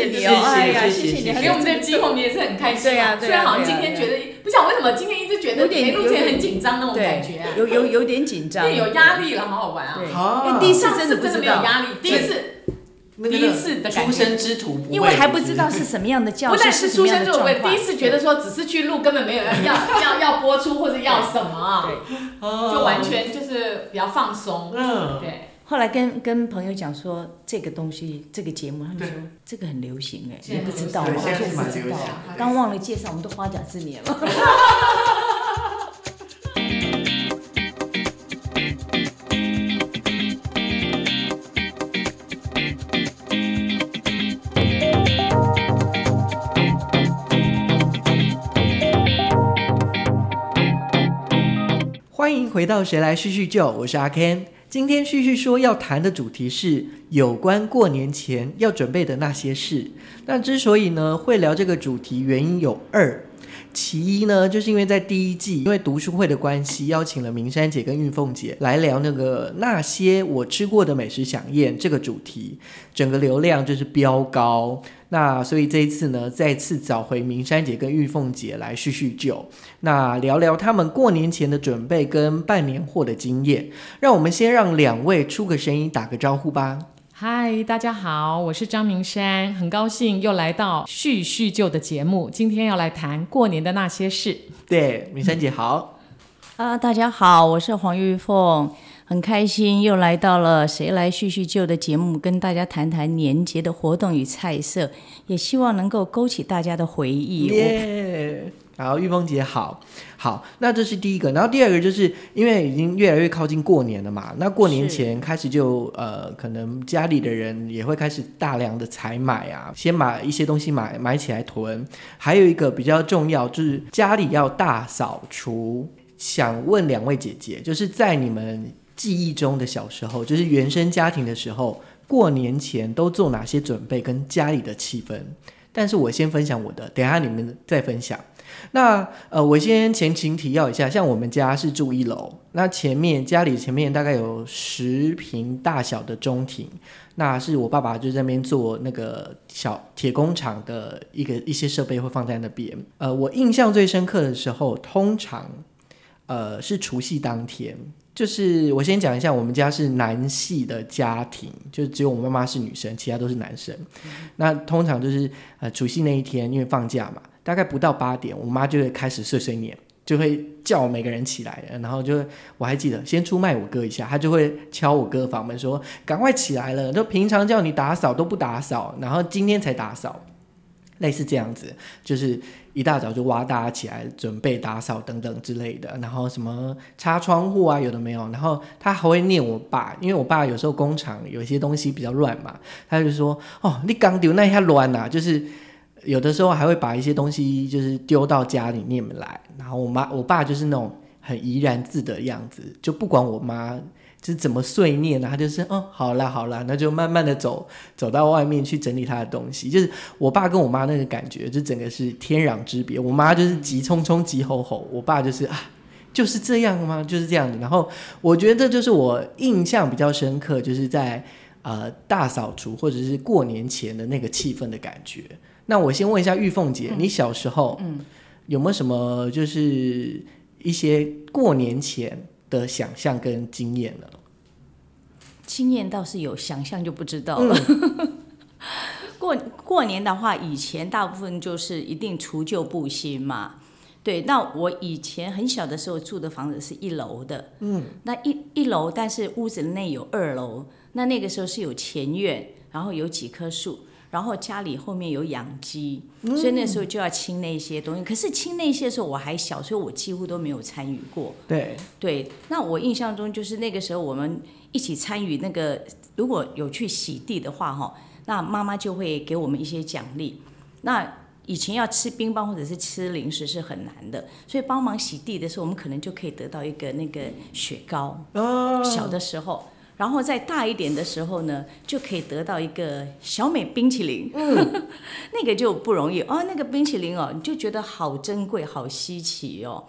谢你哦，哎呀，谢谢你，给我们这个机会，我们也是很开心。对呀，虽然好像今天觉得，不晓得为什么今天一直觉得没录前很紧张那种感觉，有有有点紧张，有压力了，好好玩啊！好，第一次真的真的没有压力，第一次。第一次的出生之徒，因为还不知道是什么样的教室，不但是出生之徒，第一次觉得说只是去录，根本没有要要 要播出或者要什么，对，就完全就是比较放松，嗯，对。后来跟跟朋友讲说这个东西，这个节目，他们说这个很流行哎，你不知道吗？我说不知道，刚忘了介绍，我们都花甲之年了。欢迎回到《谁来叙叙旧》，我是阿 Ken。今天旭旭说要谈的主题是有关过年前要准备的那些事。那之所以呢会聊这个主题，原因有二。其一呢，就是因为在第一季，因为读书会的关系，邀请了明山姐跟玉凤姐来聊那个那些我吃过的美食飨宴这个主题，整个流量就是飙高。那所以这一次呢，再次找回明山姐跟玉凤姐来叙叙旧，那聊聊他们过年前的准备跟办年货的经验。让我们先让两位出个声音，打个招呼吧。嗨，大家好，我是张明山，很高兴又来到叙叙旧的节目。今天要来谈过年的那些事。对，明山姐好。啊，大家好，我是黄玉凤，很开心又来到了《谁来叙叙旧》的节目，跟大家谈谈年节的活动与菜色，也希望能够勾起大家的回忆。耶。好，玉凤姐好，好，那这是第一个，然后第二个就是因为已经越来越靠近过年了嘛，那过年前开始就呃，可能家里的人也会开始大量的采买啊，先把一些东西买买起来囤，还有一个比较重要就是家里要大扫除。想问两位姐姐，就是在你们记忆中的小时候，就是原生家庭的时候，过年前都做哪些准备跟家里的气氛？但是我先分享我的，等下你们再分享。那呃，我先前情提要一下，像我们家是住一楼，那前面家里前面大概有十平大小的中庭，那是我爸爸就在那边做那个小铁工厂的一个一些设备会放在那边。呃，我印象最深刻的时候，通常呃是除夕当天，就是我先讲一下，我们家是男系的家庭，就只有我妈妈是女生，其他都是男生。那通常就是呃除夕那一天，因为放假嘛。大概不到八点，我妈就会开始碎碎念，就会叫每个人起来，然后就我还记得先出卖我哥一下，他就会敲我哥房门说：“赶快起来了！”就平常叫你打扫都不打扫，然后今天才打扫，类似这样子，就是一大早就挖大家起来准备打扫等等之类的，然后什么擦窗户啊，有的没有，然后他还会念我爸，因为我爸有时候工厂有一些东西比较乱嘛，他就说：“哦，你刚丢那一下乱呐，就是。”有的时候还会把一些东西就是丢到家里面来，然后我妈我爸就是那种很怡然自得的样子，就不管我妈就是怎么碎念呢，他就是哦好啦好啦，那就慢慢的走走到外面去整理他的东西。就是我爸跟我妈那个感觉，就整个是天壤之别。我妈就是急匆匆急吼吼，我爸就是啊就是这样吗？就是这样子。然后我觉得这就是我印象比较深刻，就是在呃大扫除或者是过年前的那个气氛的感觉。那我先问一下玉凤姐，你小时候嗯有没有什么就是一些过年前的想象跟经验呢？经验倒是有，想象就不知道了。过过年的话，以前大部分就是一定除旧布新嘛。对，那我以前很小的时候住的房子是一楼的，嗯，那一一楼，但是屋子内有二楼，那那个时候是有前院，然后有几棵树。然后家里后面有养鸡，所以那时候就要清那些东西。可是清那些的时候我还小，所以我几乎都没有参与过。对对，那我印象中就是那个时候我们一起参与那个，如果有去洗地的话，哈，那妈妈就会给我们一些奖励。那以前要吃冰棒或者是吃零食是很难的，所以帮忙洗地的时候，我们可能就可以得到一个那个雪糕。哦，小的时候。然后再大一点的时候呢，就可以得到一个小美冰淇淋，嗯 那个就不容易哦。那个冰淇淋哦，你就觉得好珍贵、好稀奇哦。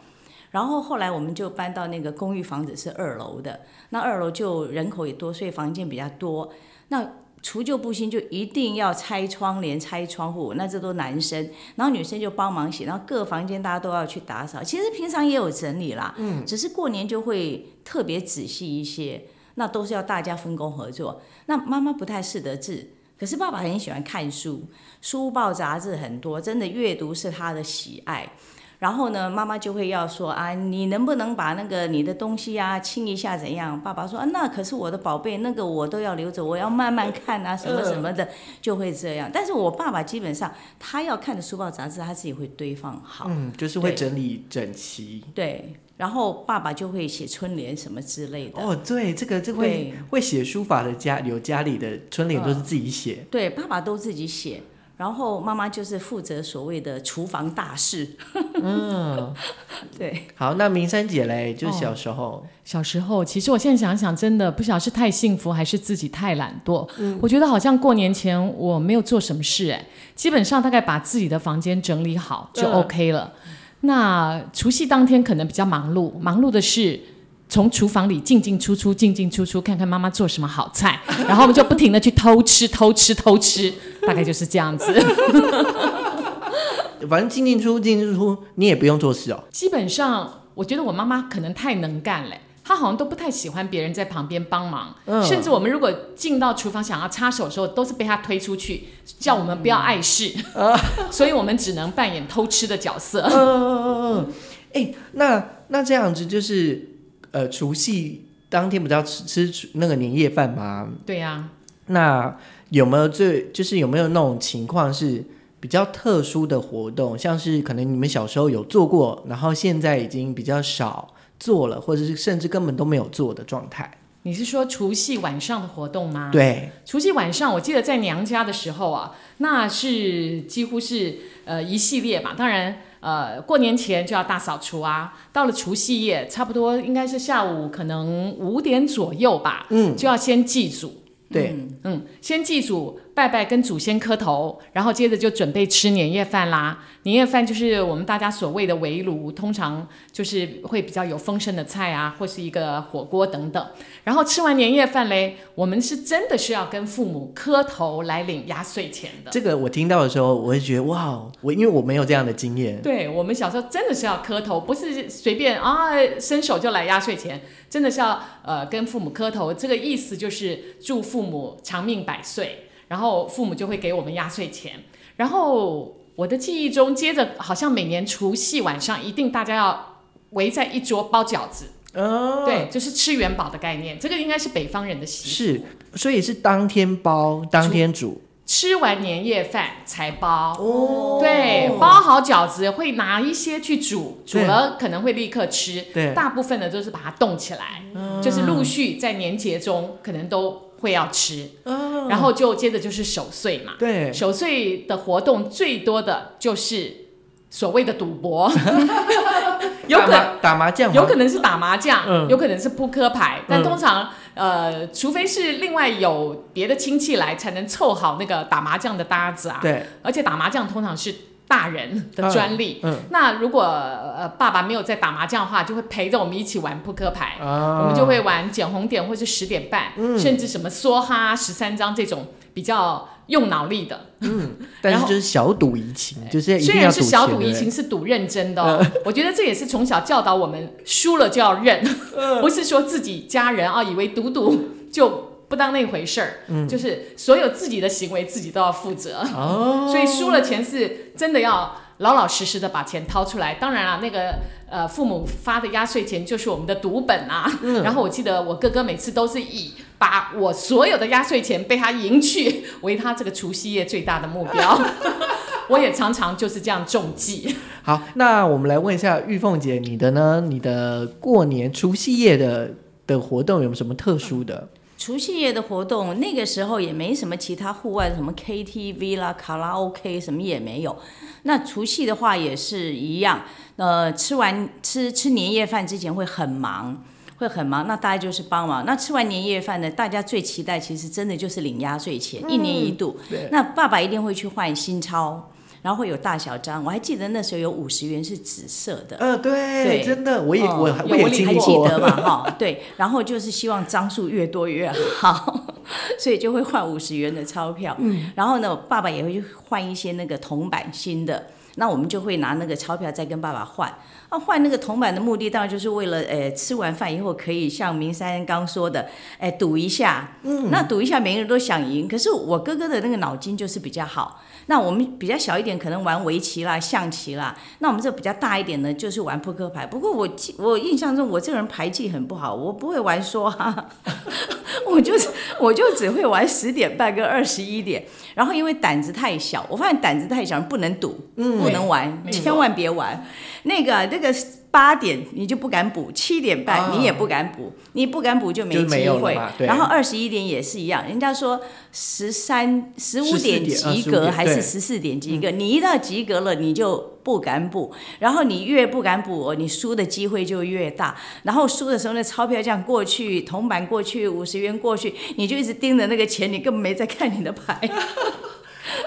然后后来我们就搬到那个公寓房子，是二楼的。那二楼就人口也多，所以房间比较多。那除旧布新就一定要拆窗帘、拆窗户，那这都男生，然后女生就帮忙洗，然后各房间大家都要去打扫。其实平常也有整理啦，嗯，只是过年就会特别仔细一些，那都是要大家分工合作。那妈妈不太识得字，可是爸爸很喜欢看书，书报杂志很多，真的阅读是他的喜爱。然后呢，妈妈就会要说啊，你能不能把那个你的东西啊清一下怎样？爸爸说啊，那可是我的宝贝，那个我都要留着，我要慢慢看啊，什么什么的，就会这样。但是我爸爸基本上他要看的书报杂志，他自己会堆放好，嗯，就是会整理整齐。对，然后爸爸就会写春联什么之类的。哦，对，这个这会会写书法的家有家里的春联都是自己写，对，爸爸都自己写。然后妈妈就是负责所谓的厨房大事。嗯，对。好，那明山姐嘞，就小时候，小时候，其实我现在想想，真的不晓得是太幸福还是自己太懒惰。嗯，我觉得好像过年前我没有做什么事，哎，基本上大概把自己的房间整理好就 OK 了。那除夕当天可能比较忙碌，忙碌的是。从厨房里进进出出，进进出出，看看妈妈做什么好菜，然后我们就不停的去偷吃，偷吃，偷吃，大概就是这样子。反正进进出进进出出，你也不用做事哦。基本上，我觉得我妈妈可能太能干了，她好像都不太喜欢别人在旁边帮忙，甚至我们如果进到厨房想要插手的时候，都是被他推出去，叫我们不要碍事，所以我们只能扮演偷吃的角色。嗯嗯嗯嗯。哎，那那这样子就是。呃，除夕当天不是要吃吃那个年夜饭吗？对呀。那有没有最就是有没有那种情况是比较特殊的活动，像是可能你们小时候有做过，然后现在已经比较少做了，或者是甚至根本都没有做的状态？你是说除夕晚上的活动吗？对，除夕晚上，我记得在娘家的时候啊，那是几乎是呃一系列吧，当然。呃，过年前就要大扫除啊，到了除夕夜，差不多应该是下午可能五点左右吧，嗯，就要先祭祖，对，嗯，先祭祖。拜拜，跟祖先磕头，然后接着就准备吃年夜饭啦。年夜饭就是我们大家所谓的围炉，通常就是会比较有丰盛的菜啊，或是一个火锅等等。然后吃完年夜饭嘞，我们是真的是要跟父母磕头来领压岁钱的。这个我听到的时候，我会觉得哇，我因为我没有这样的经验。对我们小时候真的是要磕头，不是随便啊伸手就来压岁钱，真的是要呃跟父母磕头。这个意思就是祝父母长命百岁。然后父母就会给我们压岁钱，然后我的记忆中，接着好像每年除夕晚上一定大家要围在一桌包饺子，哦，对，就是吃元宝的概念，这个应该是北方人的习俗，是，所以是当天包，当天煮，吃完年夜饭才包，哦，对，包好饺子会拿一些去煮，煮了可能会立刻吃，对，大部分的都是把它冻起来，就是陆续在年节中可能都。会要吃，然后就接着就是守岁嘛。对，守岁的活动最多的就是所谓的赌博，有可能打麻将，有可能是打麻将，有可能是扑克牌，但通常呃，除非是另外有别的亲戚来，才能凑好那个打麻将的搭子啊。对，而且打麻将通常是。大人的专利。嗯，那如果呃爸爸没有在打麻将的话，就会陪着我们一起玩扑克牌。我们就会玩捡红点或是十点半，甚至什么梭哈十三张这种比较用脑力的。嗯，但是就是小赌怡情，就是虽然是小赌怡情，是赌认真的。哦。我觉得这也是从小教导我们，输了就要认，不是说自己家人啊以为赌赌就。不当那回事儿，嗯，就是所有自己的行为自己都要负责，哦，所以输了钱是真的要老老实实的把钱掏出来。当然了，那个呃父母发的压岁钱就是我们的赌本啊。嗯，然后我记得我哥哥每次都是以把我所有的压岁钱被他赢去为他这个除夕夜最大的目标。我也常常就是这样中计。好，那我们来问一下玉凤姐，你的呢？你的过年除夕夜的的活动有什么特殊的？除夕夜的活动，那个时候也没什么其他户外的什么 KTV 啦、卡拉 OK 什么也没有。那除夕的话也是一样，呃，吃完吃吃年夜饭之前会很忙，会很忙。那大家就是帮忙。那吃完年夜饭呢，大家最期待其实真的就是领压岁钱，一年一度。那爸爸一定会去换新钞。然后会有大小张。我还记得那时候有五十元是紫色的，呃，对，对真的，我也哦我我也经还，记得嘛？哈，对，然后就是希望张数越多越好，所以就会换五十元的钞票。嗯，然后呢，爸爸也会去换一些那个铜板新的，那我们就会拿那个钞票再跟爸爸换。那换那个铜板的目的，当然就是为了，呃，吃完饭以后可以像明山刚说的，哎，赌一下。嗯，那赌一下，每个人都想赢。可是我哥哥的那个脑筋就是比较好。那我们比较小一点，可能玩围棋啦、象棋啦。那我们这比较大一点呢，就是玩扑克牌。不过我记我印象中，我这个人牌技很不好，我不会玩说哈，我就是我就只会玩十点半跟二十一点。然后因为胆子太小，我发现胆子太小不能赌，不能玩，千万别玩。那个那个八点你就不敢补，七点半啊你也不敢补，你不敢补就没机会然后二十一点也是一样，人家说十三十五14点及15点对格还是十四点及格，你一到及格了你就不敢补，然后你越不敢补，你输的机会就越大。然后输的时候，那钞票这样过去，铜板过去，五十元过去，你就一直盯着那个钱，你根本没在看你的牌。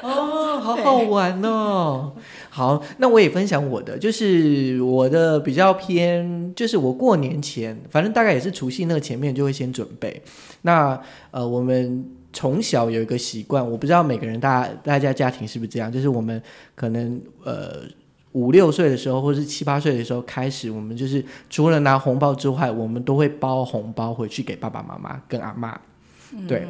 哦，好好玩哦。好，那我也分享我的，就是我的比较偏，就是我过年前，反正大概也是除夕那个前面就会先准备。那呃，我们从小有一个习惯，我不知道每个人大大家家庭是不是这样，就是我们可能呃。五六岁的时候，或是七八岁的时候开始，我们就是除了拿红包之外，我们都会包红包回去给爸爸妈妈跟阿妈。对，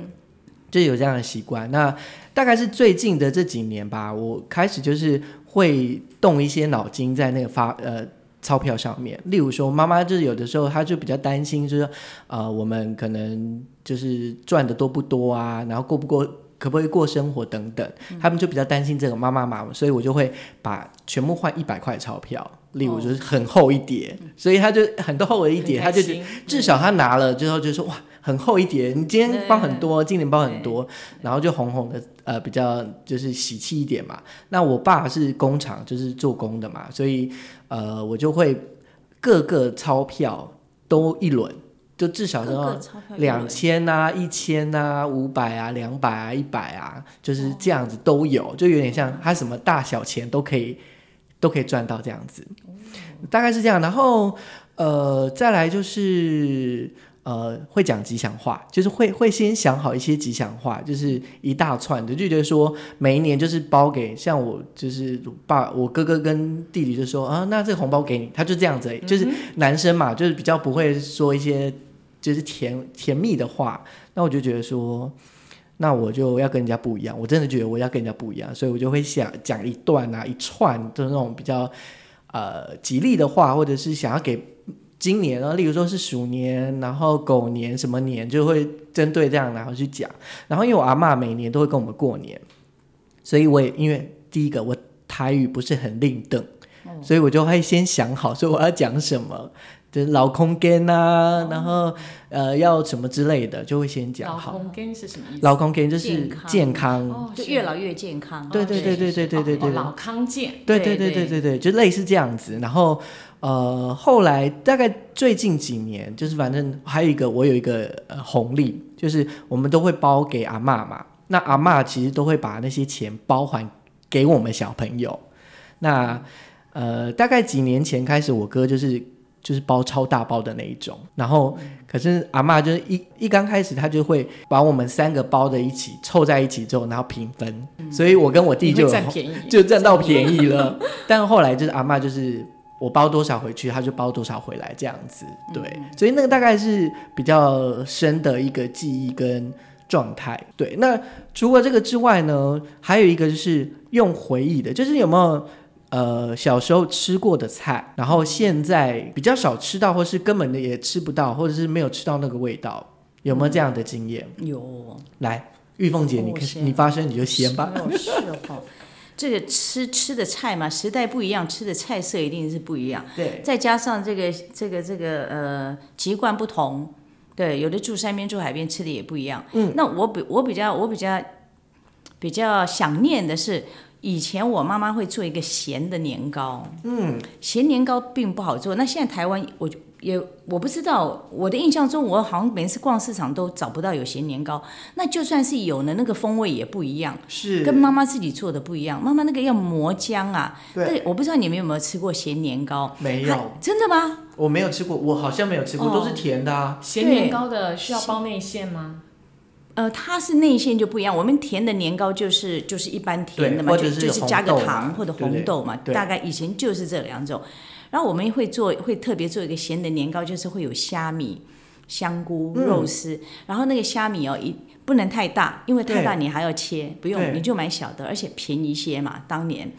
就有这样的习惯。那大概是最近的这几年吧，我开始就是会动一些脑筋在那个发呃钞票上面。例如说，妈妈就是有的时候她就比较担心，就是呃我们可能就是赚的多不多啊，然后过不过。可不可以过生活等等，他们就比较担心这个妈妈嘛，所以我就会把全部换一百块钞票，例如就是很厚一叠，所以他就很多厚的一叠，他就至少他拿了之后就说哇很厚一叠，你今天包很多，今年包很多，然后就红红的，呃，比较就是喜气一点嘛。那我爸是工厂，就是做工的嘛，所以呃，我就会各个钞票都一轮，就至少各要两千啊、一千啊、五百啊、两百啊、一百啊，就是这样子都有，就有点像他什么大小钱都可以都可以赚到这样子，大概是这样。然后呃，再来就是呃，会讲吉祥话，就是会会先想好一些吉祥话，就是一大串的，就觉得说每一年就是包给像我就是爸我哥哥跟弟弟就说啊，那这个红包给你，他就这样子就是男生嘛，就是比较不会说一些就是甜甜蜜的话，那我就觉得说。那我就要跟人家不一样，我真的觉得我要跟人家不一样，所以我就会想讲一段啊，一串就是那种比较呃吉利的话，或者是想要给今年啊，例如说是鼠年，然后狗年什么年，就会针对这样然后去讲。然后因为我阿嬷每年都会跟我们过年，所以我也因为第一个我台语不是很令邓，所以我就会先想好说我要讲什么。就是老空间啊，然后呃要什么之类的，就会先讲好。老空间是什么意思？老空间就是健康健康，哦，就越老越健康。对对对对对对对对哦老康健，对对对对对对，就类似这样子。然后呃，后来大概最近几年，就是反正还有一个，我有一个呃红利，就是我们都会包给阿妈嘛。那阿妈其实都会把那些钱包还给我们小朋友。那呃，大概几年前开始，我哥就是就是包超大包的那一种，然后可是阿妈就是一一刚开始，她就会把我们三个包的一起凑在一起之后，然后平分，所以我跟我弟你就占便宜，就占到便宜了。但后来就是阿妈就是我包多少回去，他就包多少回来这样子。对，所以那个大概是比较深的一个记忆跟状态。对，那除了这个之外呢，还有一个就是用回忆的，就是有没有？呃，小时候吃过的菜，然后现在比较少吃到，或是根本的也吃不到，或者是没有吃到那个味道，有没有这样的经验？有，来，玉凤姐，你你发声你就先吧。哦是哦，这个吃吃的菜嘛，时代不一样，吃的菜色一定是不一样。对，再加上这个这个这个呃籍贯不同，对，有的住山边住海边吃的也不一样。嗯，那我比我比较我比较比较想念的是，以前我妈妈会做一个咸的年糕。嗯，咸年糕并不好做，那现在台湾我就也我不知道，我的印象中，我好像每次逛市场都找不到有咸年糕。那就算是有呢，那个风味也不一样，是跟妈妈自己做的不一样。妈妈那个要磨浆啊，对我不知道你们有没有吃过咸年糕？它没有，真的吗？我没有吃过，我好像没有吃过，哦都是甜的啊。咸年糕的需要包内馅吗？呃，它是内馅就不一样。我们甜的年糕就是就是一般甜的嘛，就是就是加个糖或者红豆嘛，对大概以前就是这两种。然后我们会做，会特别做一个咸的年糕，就是会有虾米、香菇、嗯肉丝，然后那个虾米哦一不能太大，因为太大你还要切，不用你就买小的，而且便宜些嘛，当年。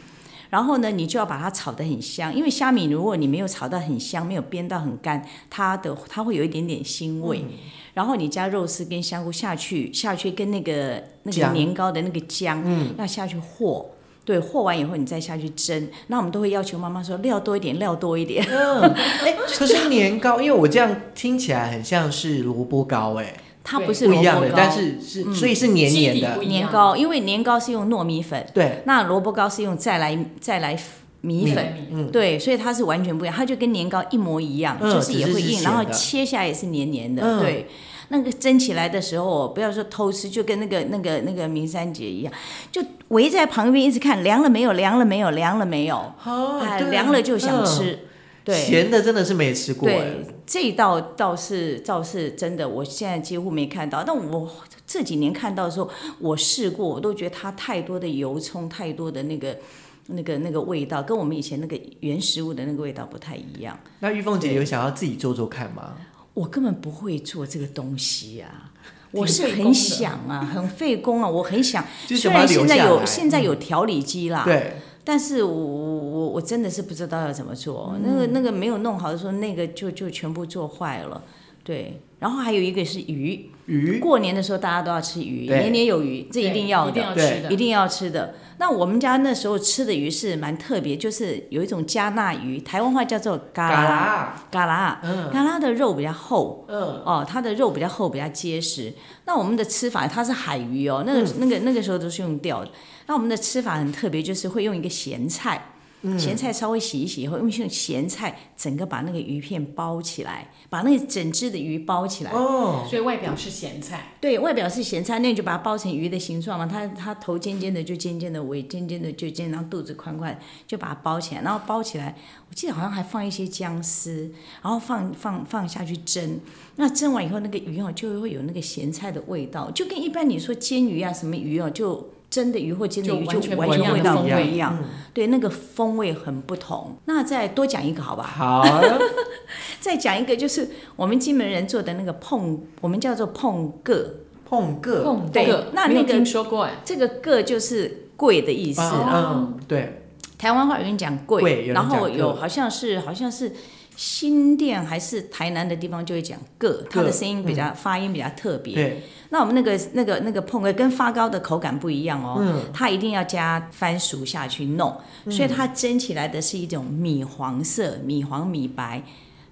然后呢，你就要把它炒得很香，因为虾米如果你没有炒到很香，没有煸到很干，它的它会有一点点腥味。嗯然后你加肉丝跟香菇下去，下去跟那个那个年糕的那个姜，嗯要下去和。对，和完以后你再下去蒸。那我们都会要求妈妈说料多一点，料多一点。嗯，哎，可是年糕，因为我这样听起来很像是萝卜糕，哎，它不是不一样的，萝卜糕，但是是所以是黏黏的。年糕，因为年糕是用糯米粉，对，那萝卜糕是用再来再来米粉。嗯，对，所以它是完全不一样，它就跟年糕一模一样，嗯就是也会硬，然后切下来也是黏黏的。嗯。对，那个蒸起来的时候，不要说偷吃，就跟那个那个那个明山姐一样，就围在旁边一直看凉了没有，凉了没有，凉了没有，哦哎，对凉了就想嗯。吃。对，咸的真的是没吃过，哎对，这一道倒是倒是真的，我现在几乎没看到。但我这几年看到的时候，我试过，我都觉得它太多的油葱，太多的那个那个那个味道，跟我们以前那个原食物的那个味道不太一样。那玉凤姐有想要自己做做看吗？我根本不会做这个东西啊。我是很想啊，很费工啊，我很想。虽然现在有现在有调理机啦，对，但是我我我我真的是不知道要怎么做，嗯。那个那个没有弄好的时候，那个就就全部做坏了。对，然后还有一个是鱼，鱼。过年的时候大家都要吃鱼，年年有余，这一定要一定的，要吃的，一定要吃的。那我们家那时候吃的鱼是蛮特别，就是有一种加纳鱼，台湾话叫做嘎嘎啦。啦，嘎啦，嗯。嘎啦的肉比较厚，嗯，哦，它的肉比较厚，比较结实。那我们的吃法，它是海鱼哦，那个、那个那个时候都是用钓的。那我们的吃法很特别，就是会用一个咸菜，咸菜稍微洗一洗以后，用用咸菜整个把那个鱼片包起来，把那个整只的鱼包起来。哦，所以外表是咸菜，对外表是咸菜，那你就把它包成鱼的形状嘛。它它头尖尖的就尖尖的，尾尖尖的就尖，然后肚子宽宽，就把它包起来。然后包起来，我记得好像还放一些姜丝，然后放放放下去蒸。那蒸完以后，那个鱼哦就会有那个咸菜的味道，就跟一般你说煎鱼啊什么鱼哦，就蒸的鱼或煎的鱼就就完全味道不一样。对，那个风味很不同。那再多讲一个好吧？好，再讲一个就是我们金门人做的那个碰，我们叫做碰个。碰个。对碰个，没有那那个听说过哎，这个“个”就是贵的意思嗯，对，台湾话有人讲贵，然后有好像是好像是新店还是台南的地方就会讲“个”，它的声音比较、发音比较特别。对，那我们那个那个那个碰个跟发糕的口感不一样哦，嗯。它一定要加番薯下去弄，所以它蒸起来的是一种米黄色，米黄米白。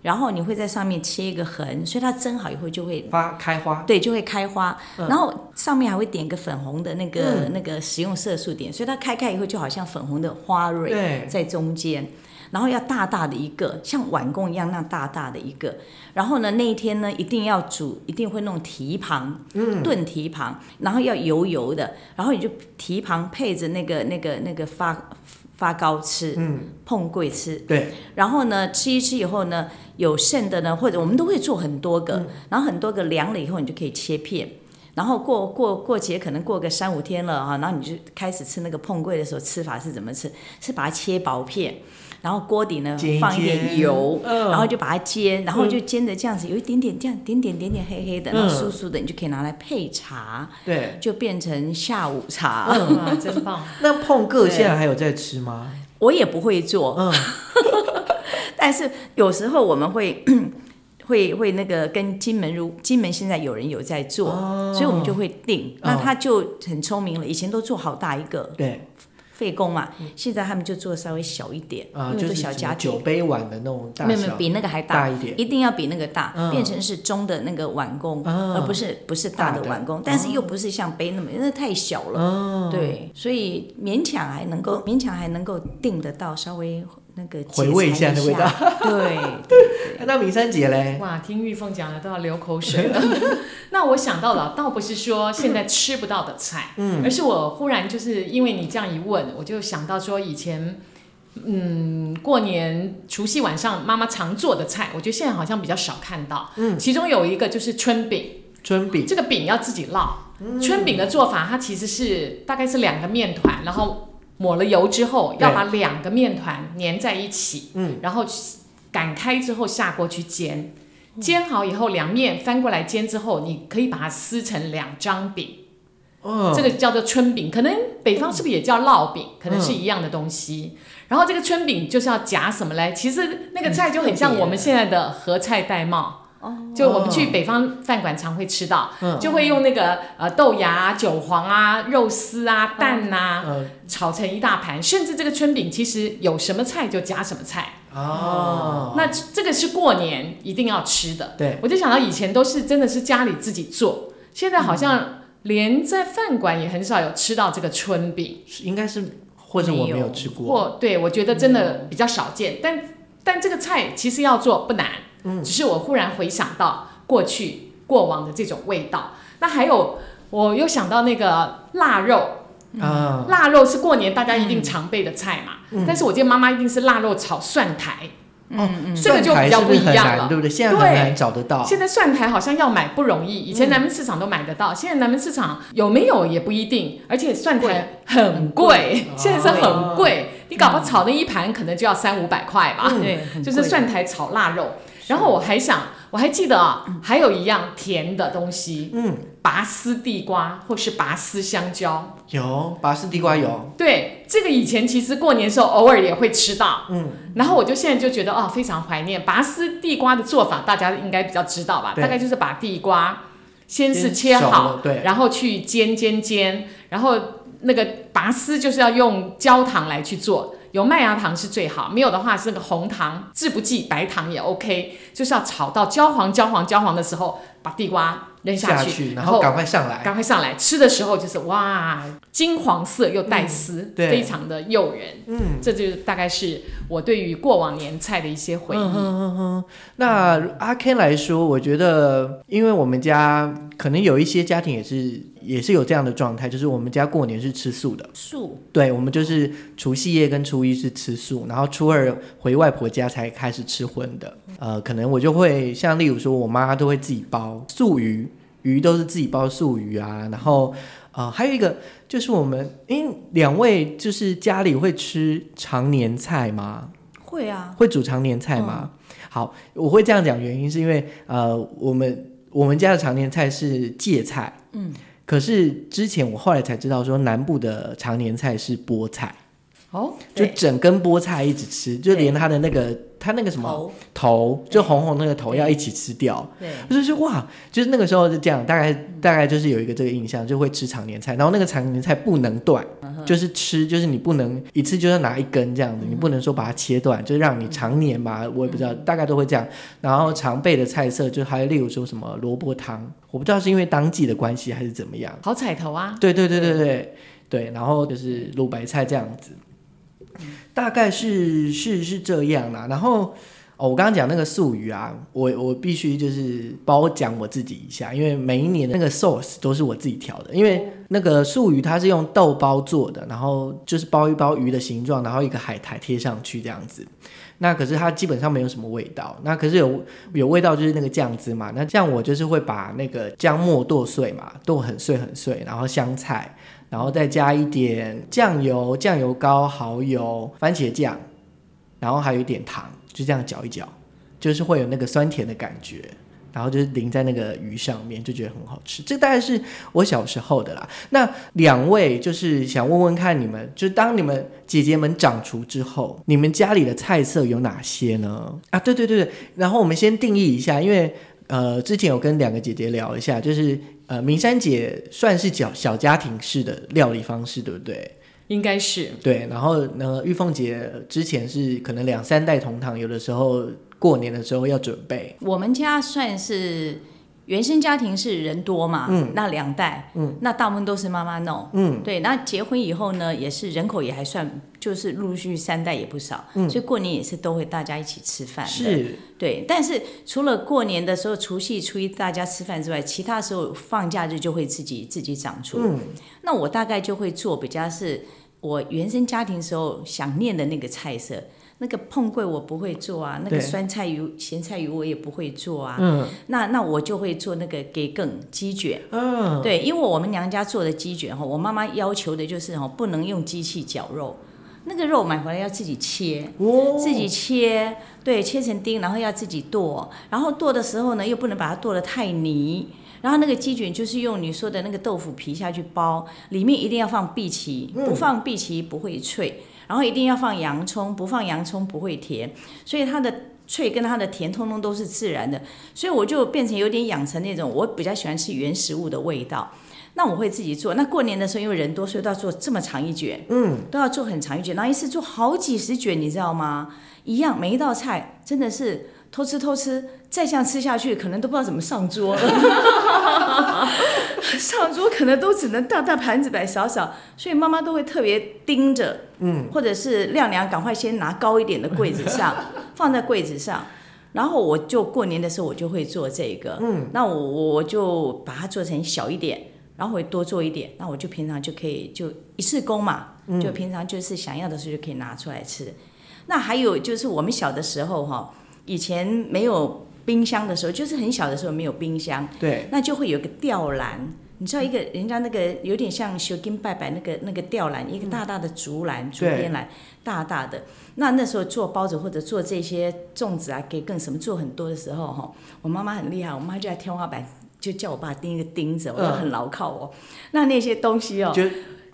然后你会在上面切一个痕，所以它蒸好以后就会发开花，对，就会开花，然后上面还会点个粉红的那个、那个食用色素点，所以它开开以后就好像粉红的花蕊对。在中间，然后要大大的一个，像碗公一样那大大的一个，然后呢那一天呢一定要煮，一定会弄蹄膀，炖蹄膀，然后要油油的，然后你就蹄膀配着那个那个那个发发糕吃，嗯，碰桂吃，对，然后呢，吃一吃以后呢，有剩的呢，或者我们都会做很多个，然后很多个凉了以后，你就可以切片。然后过过过节，可能过个三五天了哈，然后你就开始吃那个碰桂的时候，吃法是怎么吃？是把它切薄片，然后锅底呢放一点油，嗯然后就把它煎，然后就煎的这样子，有一点点这样，点点点点黑黑的，然后酥酥的，你就可以拿来配茶，对。就变成下午茶。哇，真棒！那碰个对现在还有在吃吗？我也不会做，嗯，但是有时候我们会会会那个跟金门如金门现在有人有在做，所以我们就会定。那他就很聪明了，以前都做好大一个对，费工嘛，现在他们就做稍微小一点，就是小家庭酒。杯碗的那种大小，没有没有比那个还大一点一定要比那个大，嗯变成是中的那个碗工，嗯而不是不是大大的的碗工，但是又不是像杯那么，因为太小了。嗯，对，所以勉强还能够勉强还能够定得到稍微那个回味一下解馋那味道。对，那明山姐嘞？哇，听玉凤讲的都要流口水了。那我想到了，倒不是说现在吃不到的菜，嗯，而是我忽然就是因为你这样一问，我就想到说以前，嗯，过年除夕晚上妈妈常做的菜，我觉得现在好像比较少看到。嗯，其中有一个就是春饼，春饼，这个饼要自己烙。春饼的做法，它其实是大概是两个面团，然后抹了油之后，要把两个面团粘在一起，嗯，然后擀开之后下锅去煎，煎好以后两面翻过来煎之后，你可以把它撕成两张饼，哦，这个叫做春饼，可能北方是不是也叫烙饼？可能是一样的东西。然后这个春饼就是要夹什么嘞？其实那个菜就很像我们现在的合菜戴帽。就我们去北方饭馆常会吃到，就会用那个呃豆芽、啊、韭黄啊、肉丝啊、蛋呐、嗯。炒成一大盘，甚至这个春饼其实有什么菜就加什么菜。哦，那这个是过年一定要吃的。对，我就想到以前都是真的是家里自己做，现在好像连在饭馆也很少有吃到这个春饼，是应该是或者我没有吃过，或对我觉得真的比较少见。但但这个菜其实要做不难，嗯，只是我忽然回想到过去过往的这种味道。那还有我又想到那个腊肉，啊，腊肉是过年大家一定常备的菜嘛，但是我记得妈妈一定是腊肉炒蒜苔，哦，这个就比较不一样了。对不对？现在很对。难找得到，现在蒜苔好像要买不容易，以前南门市场都买得到，现在南门市场有没有也不一定，而且蒜苔很贵，现在是很贵，你搞不好炒那一盘可能就要三五百块吧，对，就是蒜苔炒腊肉。然后我还想，我还记得啊，还有一样甜的东西，嗯，拔丝地瓜或是拔丝香蕉。有拔丝地瓜有，对，这个以前其实过年的时候偶尔也会吃到，嗯，然后我就现在就觉得哦，非常怀念拔丝地瓜的做法，大家应该比较知道吧？大概就是把地瓜先是切好，对然后去煎煎煎，然后那个拔丝就是要用焦糖来去做。有麦芽糖是最好，没有的话是那个红糖，制不剂白糖也 OK，就是要炒到焦黄、焦黄、焦黄的时候，把地瓜扔下去，下去，然后赶快上来，赶快上来，吃的时候就是哇，金黄色又带丝，对非常的诱人。嗯。这就大概是我对于过往年菜的一些回忆。那阿 Ken 来说，我觉得，因为我们家可能有一些家庭也是也是有这样的状态，就是我们家过年是吃素的，素对我们就是除夕夜跟初一是吃素，然后初二回外婆家才开始吃荤的。呃，可能我就会像例如说，我妈都会自己包素鱼，鱼都是自己包素鱼啊，然后呃还有一个就是我们，因为两位就是家里会吃常年菜吗？会啊，会煮常年菜吗？好，我会这样讲，原因是因为呃，我们我们家的常年菜是芥菜，嗯，可是之前我后来才知道说南部的常年菜是菠菜，哦，就整根菠菜一直吃，就连它的那个它那个什么头。头，就红红那个头要一起吃掉。对，我就是哇，就是那个时候就这样，大概大概就是有一个这个印象，就会吃常年菜，然后那个常年菜不能断，就是吃，就是你不能一次就要拿一根这样子，你不能说把它切断，就让你常年吧，我也不知道，大概都会这样。然后常备的菜色就还有例如说什么萝卜汤，我不知道是因为当季的关系还是怎么样。好彩头啊！对对对对对对，然后就是卤白菜这样子，大概是是是这样啦。然后哦，我刚刚讲那个素鱼啊，我我必须就是包讲我自己一下，因为每一年那个 sauce 都是我自己调的，因为那个素鱼它是用豆包做的，然后就是包一包鱼的形状，然后一个海苔贴上去这样子。那可是它基本上没有什么味道，那可是有有味道就是那个酱汁嘛。那这样我就是会把那个姜末剁碎嘛，剁很碎很碎，然后香菜，然后再加一点酱油、酱油膏、蚝油、番茄酱，然后还有一点糖，就这样搅一搅，就是会有那个酸甜的感觉。然后就是淋在那个鱼上面，就觉得很好吃。这大概是我小时候的啦。那两位就是想问问看你们，就当你们姐姐们长厨之后，你们家里的菜色有哪些呢？啊，对对对对。然后我们先定义一下，因为呃之前有跟两个姐姐聊一下，就是呃明山姐算是小小家庭式的料理方式，对不对？应该是对。然后呢，玉凤姐之前是可能两三代同堂，有的时候过年的时候要准备。我们家算是原生家庭是人多嘛，嗯那两代，嗯那大部分都是妈妈弄，嗯对，那结婚以后呢，也是人口也还算，就是陆陆续续三代也不少，嗯所以过年也是都会大家一起吃饭的，是对。但是除了过年的时候，除夕、初一大家吃饭之外，其他时候放假日就会自己自己长出。嗯那我大概就会做比较是我原生家庭时候想念的那个菜色。那个碰桂我不会做啊，那个酸菜鱼、咸菜鱼我也不会做啊。嗯那那我就会做那个给梗鸡卷。嗯对，因为我们娘家做的鸡卷哈，我妈妈要求的就是哈，不能用机器绞肉，那个肉买回来要自己切，哦自己切，对，切成丁，然后要自己剁，然后剁的时候呢，又不能把它剁得太泥。然后那个鸡卷就是用你说的那个豆腐皮下去包，里面一定要放荸荠，不放荸荠不会脆。然后一定要放洋葱，不放洋葱不会甜，所以它的脆跟它的甜通通都是自然的。所以我就变成有点养成那种我比较喜欢吃原食物的味道。那我会自己做。那过年的时候，因为人多，所以都要做这么长一卷，嗯，都要做很长一卷，然后一次做好几十卷，你知道吗？一样，每一道菜真的是偷吃偷吃，再这样吃下去，可能都不知道怎么上桌了。上桌可能都只能大大盘子摆少少，所以妈妈都会特别盯着，嗯，或者是亮亮赶快先拿高一点的柜子上，放在柜子上。然后我就过年的时候我就会做这个，嗯，那我我就把它做成小一点，然后会多做一点，那我就平常就可以就一次工嘛，就平常就是想要的时候就可以拿出来吃。那还有就是我们小的时候哈，以前没有冰箱的时候，就是很小的时候没有冰箱，对，那就会有个吊篮。你知道一个人家那个有点像修金拜拜那个那个吊篮，一个大大的竹篮、竹对编篮，大大的。那那时候做包子或者做这些粽子啊，给更什么做很多的时候哈，我妈妈很厉害，我妈就在天花板就叫我爸钉一个钉子，我就很牢靠哦。那那些东西哦，就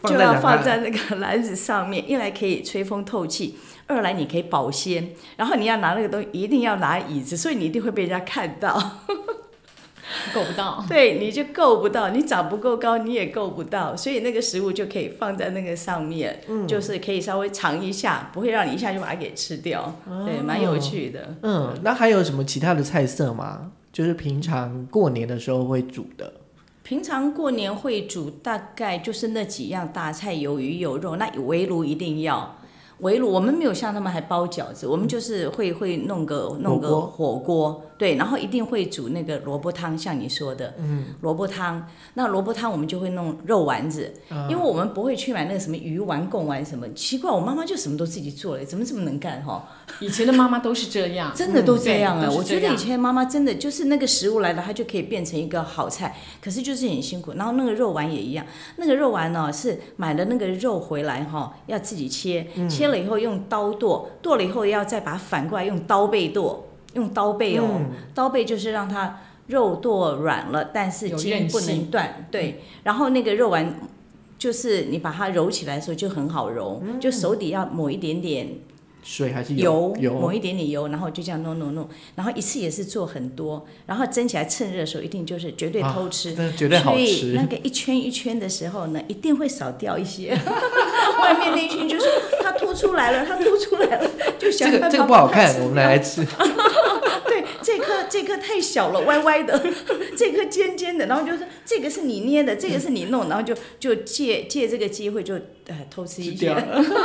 就要放在在那个篮子上面，一来可以吹风透气，二来你可以保鲜，然后你要拿那个东西一定要拿椅子，所以你一定会被人家看到。够不到。对，你就够不到，你长不够高，你也够不到，所以那个食物就可以放在那个上面，就是可以稍微尝一下，不会让你一下就把它给吃掉，对，蛮有趣的。嗯，那还有什么其他的菜色吗？就是平常过年的时候会煮的。平常过年会煮，大概就是那几样大菜，有鱼有肉，那围炉一定要。围炉我们没有像他们还包饺子，我们就是会会弄个弄个火锅对，然后一定会煮那个萝卜汤，像你说的，嗯，萝卜汤。那萝卜汤我们就会弄肉丸子，因为我们不会去买那个什么鱼丸、贡丸什么。奇怪，我妈妈就什么都自己做了，怎么这么能干哈？以前的妈妈都是这样，真的都这样啊！我觉得以前妈妈真的就是那个食物来了，它就可以变成一个好菜，可是就是很辛苦。然后那个肉丸也一样，那个肉丸呢、是买了那个肉回来哈、要自己切，嗯切了以后用刀剁，剁了以后要再把它反过来用刀背剁，用刀背哦，嗯刀背就是让它肉剁软了，但是筋不能断，对。然后那个肉丸就是你把它揉起来的时候就很好揉，就手底要抹一点点。水还是油？油抹一点点油，然后就这样弄弄弄，然后一次也是做很多，然后蒸起来趁热的时候一定就是绝对偷吃，啊绝对好所以吃那个一圈一圈的时候呢，一定会少掉一些，外面那一圈就是它凸出来了，它凸出来了，就想这个这个不好看，我们来来吃。对，这颗这颗太小了，歪歪的，这颗尖尖的，然后就是这个是你捏的，这个是你弄，然后就就借借这个机会就呃偷吃一些。。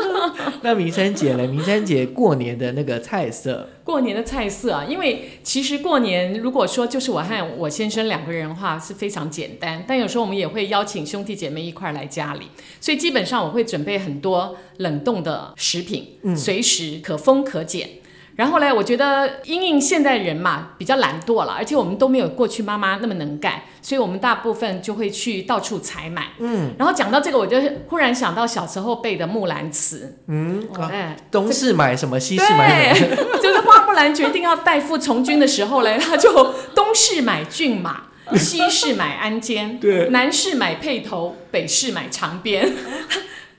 那明山姐呢？明山姐过年的那个菜色，过年的菜色啊，因为其实过年如果说就是我和我先生两个人的话是非常简单，但有时候我们也会邀请兄弟姐妹一块儿来家里，所以基本上我会准备很多冷冻的食品，随时可封可减。然后呢，我觉得因应现代人嘛比较懒惰了，而且我们都没有过去妈妈那么能干，所以我们大部分就会去到处采买。嗯，然后讲到这个，我就忽然想到小时候背的《木兰辞》。嗯，啊哎，东市买什么，西市买什么？就是花木兰决定要代父从军的时候嘞，他就东市买骏马，西市买鞍鞯，对南市买辔头，北市买长鞭。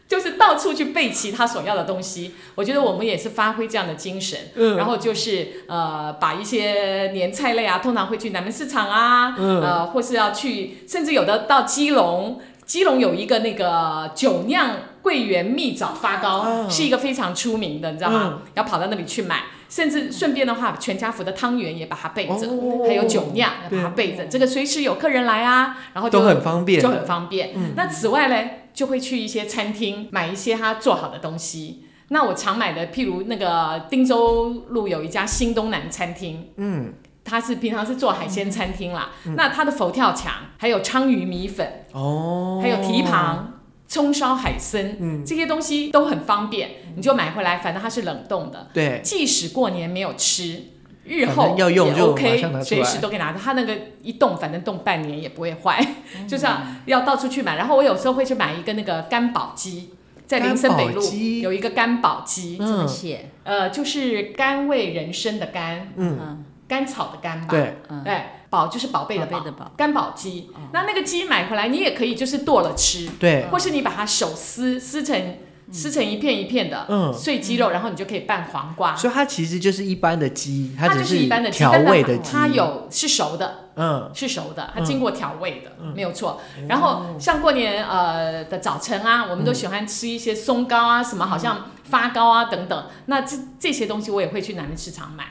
就是到处去备齐他所要的东西，我觉得我们也是发挥这样的精神，嗯。然后就是呃，把一些年菜类啊，通常会去南门市场啊，嗯。呃，或是要去，甚至有的到基隆，基隆有一个那个酒酿桂圆蜜枣发糕，哦是一个非常出名的，你知道吗？要跑到那里去买。甚至顺便的话，全家福的汤圆也把它备着，哦。还有酒酿也把它备着，这个随时有客人来啊，然后就都很方便。就很方便。那此外呢，就会去一些餐厅买一些他做好的东西。那我常买的，譬如那个汀州路有一家新东南餐厅，嗯，它是平常是做海鲜餐厅啦。那它的佛跳墙，还有鲳鱼米粉，哦，还有蹄膀、葱烧海参，嗯。这些东西都很方便，你就买回来，反正它是冷冻的，对，即使过年没有吃，日后要用就 OK，随时都可以拿着。它那个一冻，反正冻半年也不会坏，嗯。就这样要到处去买。然后我有时候会去买一个那个干宝鸡，在林森北路有一个干宝鸡，怎么嗯写？呃，就是甘味人参的甘，嗯，嗯，甘草的甘吧，对，嗯。对，宝就是宝贝的宝。宝贝的宝，干宝鸡。那那个鸡买回来，你也可以就是剁了吃，对，或是你把它手撕撕成撕成一片一片的嗯碎鸡肉，然后你就可以拌黄瓜。所以它其实就是一般的鸡，它就是一般的鸡，调但味的鸡，它有是熟的，嗯，是熟的，它嗯经过调味的，没有错。然后像过年呃的早晨啊，我们都嗯喜欢吃一些松糕啊，什么好像发糕啊等等。那这这些东西我也会去南门市场买。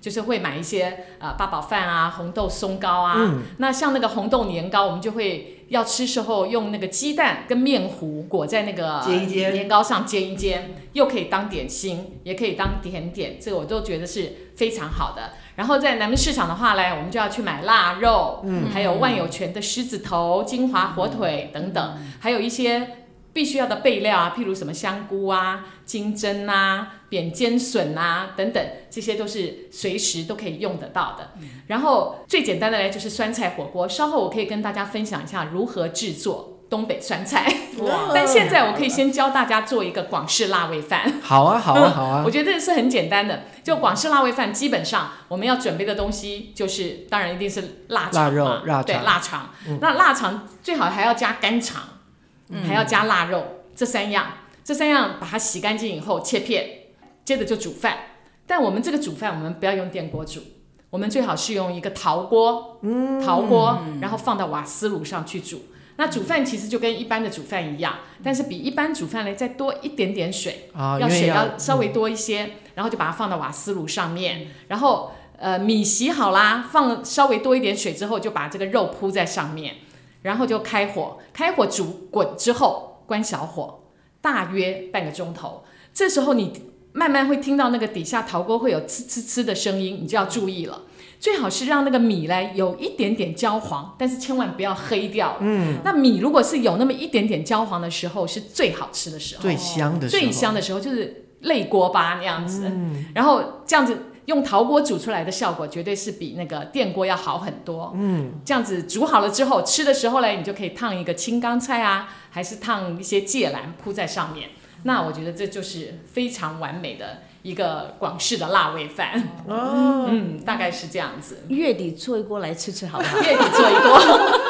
就是会买一些呃八宝饭啊、红豆松糕啊，嗯那像那个红豆年糕，我们就会要吃时候用那个鸡蛋跟面糊裹在那个煎一煎。年糕上煎一煎，又可以当点心，也可以当甜点，这个我都觉得是非常好的。然后在南门市场的话呢，我们就要去买腊肉，嗯。还有万有泉的狮子头、金华火腿等等，还有一些必须要的备料啊，譬如什么香菇啊、金针啊、扁尖笋啊等等，这些都是随时都可以用得到的。然后最简单的呢，就是酸菜火锅，稍后我可以跟大家分享一下如何制作东北酸菜。但现在我可以先教大家做一个广式辣味饭。好啊，好啊，好啊我，觉得这是很简单的，就广式辣味饭，基本上我们要准备的东西就是，当然一定是腊肠腊肉嘛对腊肠腊肠。嗯那腊肠最好还要加干肠，还要加腊肉，这三样，这三样把它洗干净以后切片，接着就煮饭。但我们这个煮饭，我们不要用电锅煮，我们最好是用一个陶锅，嗯陶锅，然后放到瓦斯炉上去煮。那煮饭其实就跟一般的煮饭一样，但是比一般煮饭呢再多一点点水，啊，要水要要稍微多一些，然后就把它放到瓦斯炉上面，然后呃米洗好啦，放稍微多一点水之后，就把这个肉铺在上面，然后就开火，开火煮滚之后关小火，大约半个钟头，这时候你慢慢会听到那个底下陶锅会有呲呲呲的声音，你就要注意了。最好是让那个米呢有一点点焦黄，但是千万不要黑掉。嗯，那米如果是有那么一点点焦黄的时候，是最好吃的时候。最香的时候，最香的时候就是类锅巴那样子，然后这样子用陶锅煮出来的效果绝对是比那个电锅要好很多。嗯，这样子煮好了之后，吃的时候呢，你就可以烫一个青冈菜啊，还是烫一些芥兰铺在上面。那我觉得这就是非常完美的一个广式的辣味饭。哦，嗯，大概是这样子。月底做一锅来吃吃好不好？月底做一锅。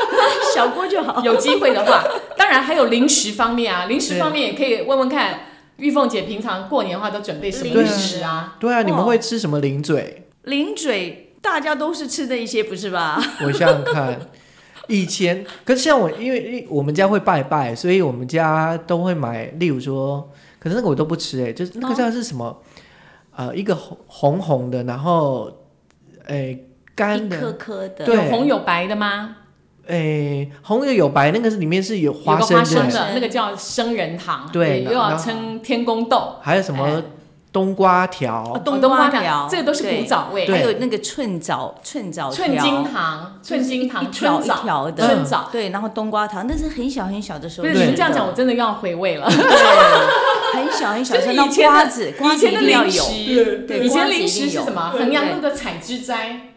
小锅就好。有机会的话，当然还有零食方面啊，零食方面也可以问问看，玉凤姐平常过年的话都准备什么零食啊？对啊，你们哦会吃什么零嘴？零嘴大家都是吃那一些，不是吧？我想想看，以前，可是像我，因为我们家会拜拜，所以我们家都会买，例如说，可是那个我都不吃、哎，就是那个叫是什么？呃，一个红红红的，然后，诶、干一颗的，颗的，对有红有白的吗？诶、红的有白，那个是里面是有有花生个花生的，那个叫生仁糖，对又要称天宫豆。还有什么哎冬瓜条，哦冬冬瓜条条，这个都是古早味。对还有那个寸枣、寸枣寸金条糖、寸金糖、一条一、条的寸枣。对，然后冬瓜糖，那是很小很小的时候不是。你们这样讲，我真的要回味了。对，很小很小，就是那以前的瓜子，瓜子以前的一定要有。零食，对以前零食是什么？衡阳路的采汁斋，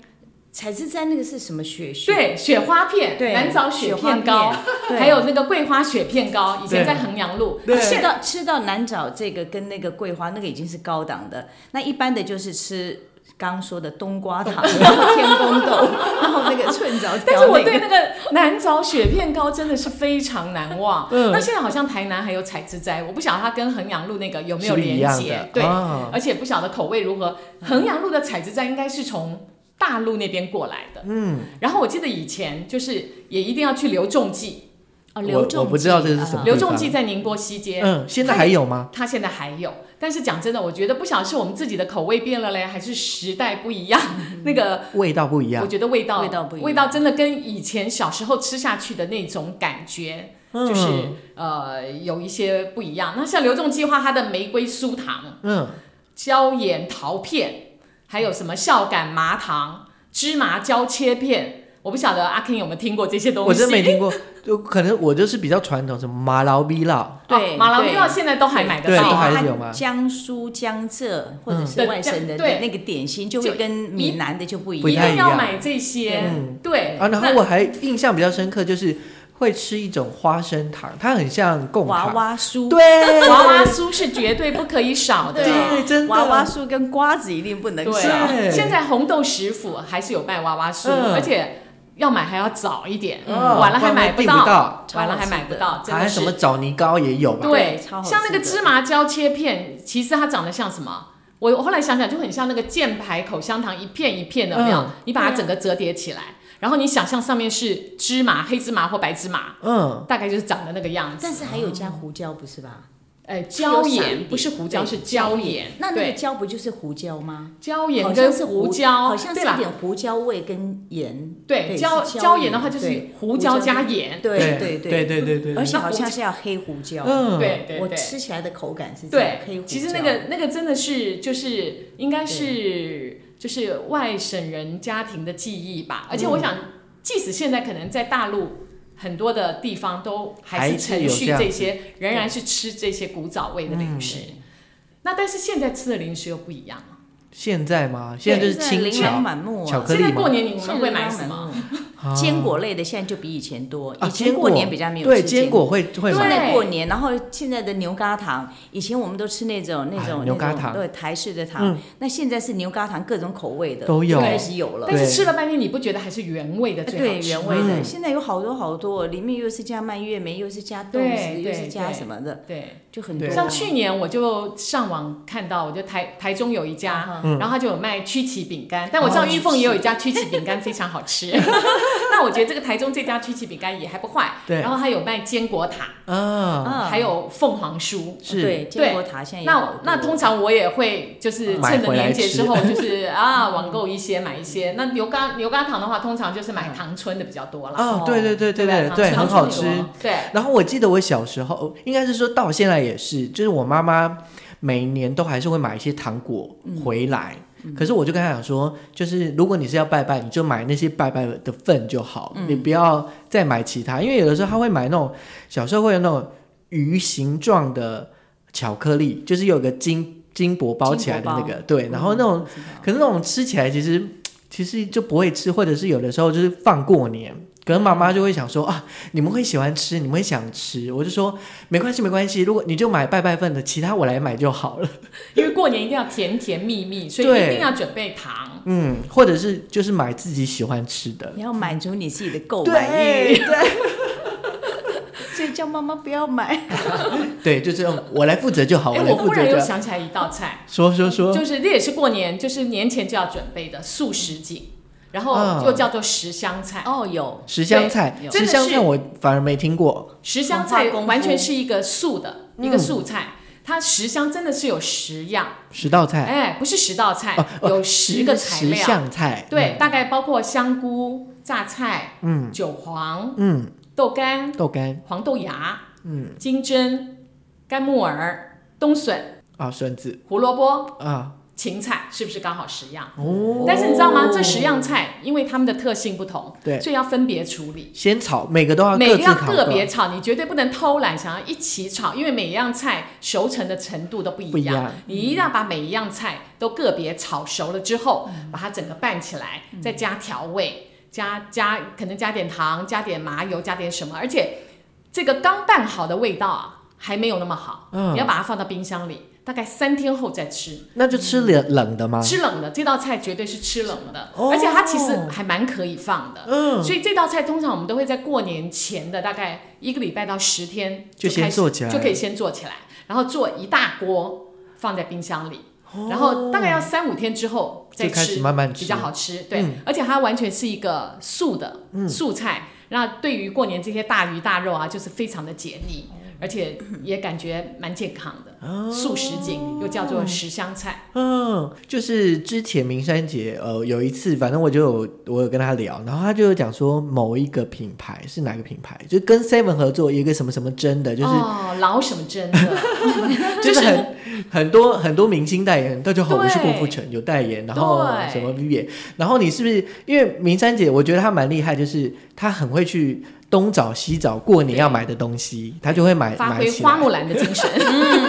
彩枝摘那个是什么雪雪？对，雪花片，对南枣雪片糕，对还有那个桂花雪片糕，以前在衡阳路。对吃到吃到南枣这个跟那个桂花那个已经是高档的，那一般的就是吃刚刚说的冬瓜糖，然后天宫豆，然后那个寸枣、那个。但是我对那个南枣雪片糕真的是非常难忘。嗯那现在好像台南还有采之斋，我不晓得它跟衡阳路那个有没有连接？对，啊而且不晓得口味如何。衡阳路的采之斋应该是从大陆那边过来的。嗯，然后我记得以前就是也一定要去刘仲记。哦，我刘仲我不知道这是什么啊刘仲记在宁波西街，嗯，现在还有吗？他现在还有，但是讲真的，我觉得不晓得是我们自己的口味变了嘞，还是时代不一样。那个味道不一样我样，觉得味道味道不一样味道真的跟以前小时候吃下去的那种感觉，就是呃有一些不一样。那像刘仲计划它的玫瑰酥糖、嗯，椒盐桃片，还有什么孝感麻糖、芝麻椒切片，我不晓得阿 Ken 有没有听过这些东西。我真没听过，就可能我就是比较传统，什么麻劳逼酪，对哦马劳对蜜酪现在都还买得对都到啊。还是有吗江苏江浙或者是嗯外省的那个点心，就会跟闽南的就不一样。太一样定要买这些，嗯对。啊，然后那我还印象比较深刻，就是会吃一种花生糖，它很像贡娃糖，娃酥，对，娃娃酥是绝对不可以少的。对，真的。娃娃酥跟瓜子一定不能少。对。现在红豆食府还是有卖娃娃酥，嗯。而且要买还要早一点，嗯。晚了还买不到，晚了还买不到，还什么枣泥糕也有吧？对，超好像那个芝麻椒切片，其实它长得像什么？我我后来想想，就很像那个箭牌口香糖，一片一片的，有没有？嗯。你把它整个折叠起来，然后你想象上面是芝麻、黑芝麻或白芝麻，嗯，大概就是长的那个样子。但是还有加胡椒，不是吧？呃，椒盐不是胡椒，对是椒盐。那那个椒不就是胡椒吗？椒盐跟是胡椒，好像是对啦有点胡椒味跟盐。对椒是椒盐的话就是胡椒加跟盐，对对对对对对，而且好像是要黑胡椒。嗯，我对对我。吃起来的口感是这样黑，胡椒。其实那个那个真的是就是应该是就是外省人家庭的记忆吧，而且我想，即使现在可能在大陆很多的地方都还是还是承续这些，仍然是吃这些古早味的零食。那但是现在吃的零食又不一样了。现在吗？现在就是轻琳琅巧满目啊。巧克力现在过年你们会买什么？坚果类的现在就比以前多，啊以前过年比较没有对吃坚果。会会现买，在过年，然后现在的牛轧糖，以前我们都吃那种那哎种那种牛轧糖。对台式的糖嗯，那现在是牛轧糖各种口味的都有。开始有了。但是吃了半天，你不觉得还是原味的最好对？原味的，嗯。现在有好多好多，里面又是加蔓越莓，又是加豆对豉，又是加什么的，对，就很多。像去年我就上网看到，我就台台中有一家，嗯。然后他就有卖曲奇饼干，但我知道玉凤也有一家曲奇饼干非常好吃。那我觉得这个台中这家曲奇饼干也还不坏，对然后还有卖坚果塔，啊，啊还有凤凰酥。是对坚果塔现在也那那通常我也会就是趁着年节之后，就是啊网购一些买一些。那牛轧牛轧糖的话，通常就是买糖村的比较多了，哦，对对对对不对对，很好吃。对，然后我记得我小时候，应该是说到现在也是，就是我妈妈每年都还是会买一些糖果回来。可是我就跟他讲说，就是如果你是要拜拜，你就买那些拜拜的份就好，你不要再买其他，因为有的时候他会买那种小时候会有那种鱼形状的巧克力，就是有个金金箔包起来的那个，对，然后那种可是那种吃起来其实其实就不会吃，或者是有的时候就是放过年，可能妈妈就会想说啊，你们会喜欢吃，你们会想吃，我就说没关系没关系，如果你就买拜拜份的，其他我来买就好了。因为过年一定要甜甜蜜蜜，所以一定要准备糖。嗯，或者是就是买自己喜欢吃的。你要满足你自己的购买欲，对 所以叫妈妈不要买。对，就这样，我来负责就好，我忽然又负责就。想起来一道菜，说说说，就是这也是过年，就是年前就要准备的素食锦，然后嗯。又叫做十香菜。哦，有。十香菜，对十香菜我反而没听过。十香菜完全是一个素的嗯。一个素菜，它十香真的是有十样，十道菜，哎，不是十道菜哦，哦有十个材十料。项菜，对，大概包括香菇、榨菜、嗯。韭黄、嗯，豆干、豆干，黄豆芽、嗯。金针、干木耳、冬笋、啊，笋子。胡萝卜、啊，芹菜，是不是刚好十样？哦，但是你知道吗？这十样菜因为它们的特性不同，对所以要分别处理。先炒，每个都要每个要个别炒，你绝对不能偷懒，想要一起炒，因为每一样菜熟成的程度都不一样。不一样你一定要把每一样菜都个别炒熟了之后，嗯把它整个拌起来，再加调味，加加可能加点糖，加点麻油，加点什么，而且这个刚拌好的味道啊，还没有那么好，嗯你要把它放到冰箱里，大概三天后再吃。那就吃冷冷的吗？吃冷的这道菜绝对是吃冷的，哦而且它其实还蛮可以放的。嗯，所以这道菜通常我们都会在过年前的大概一个礼拜到十天就先做起来就可以先做起来，然后做一大锅放在冰箱里，然后大概要三五天之后再吃，慢慢吃比较好吃。对，嗯而且它完全是一个素的、素菜。那对于过年这些大鱼大肉啊，就是非常的解腻，而且也感觉蛮健康的，素食锦又叫做十香菜。嗯，就是之前明山姐，呃，有一次，反正我就有我有跟她聊，然后她就有讲说某一个品牌是哪个品牌，就跟 Seven 合作，一个什么什么针的，就是、哦，老什么真的，就是很很多很多明星代言，大家好，我是郭富城有代言，然后什么 Vivian，然后你是不是因为明山姐，我觉得她蛮厉害，就是她很会去东找西找过年要买的东西，他就会买发。挥花木兰的精神。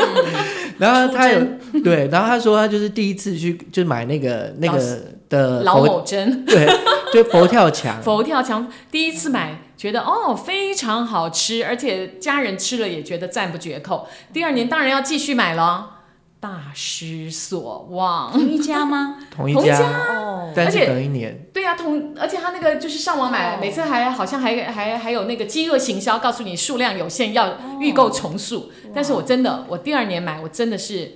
然后他有对，然后他说他就是第一次去就买那个那老个的老佛某针 对，就佛跳墙，佛跳墙，第一次买觉得哦非常好吃，而且家人吃了也觉得赞不绝口。第二年当然要继续买了，大失所望。同一家吗？同一家哦，但是而且隔一年，对呀、同而且他那个就是上网买，哦每次还好像还还还有那个饥饿行销，告诉你数量有限，要预购重塑。但是我真的，我第二年买，我真的是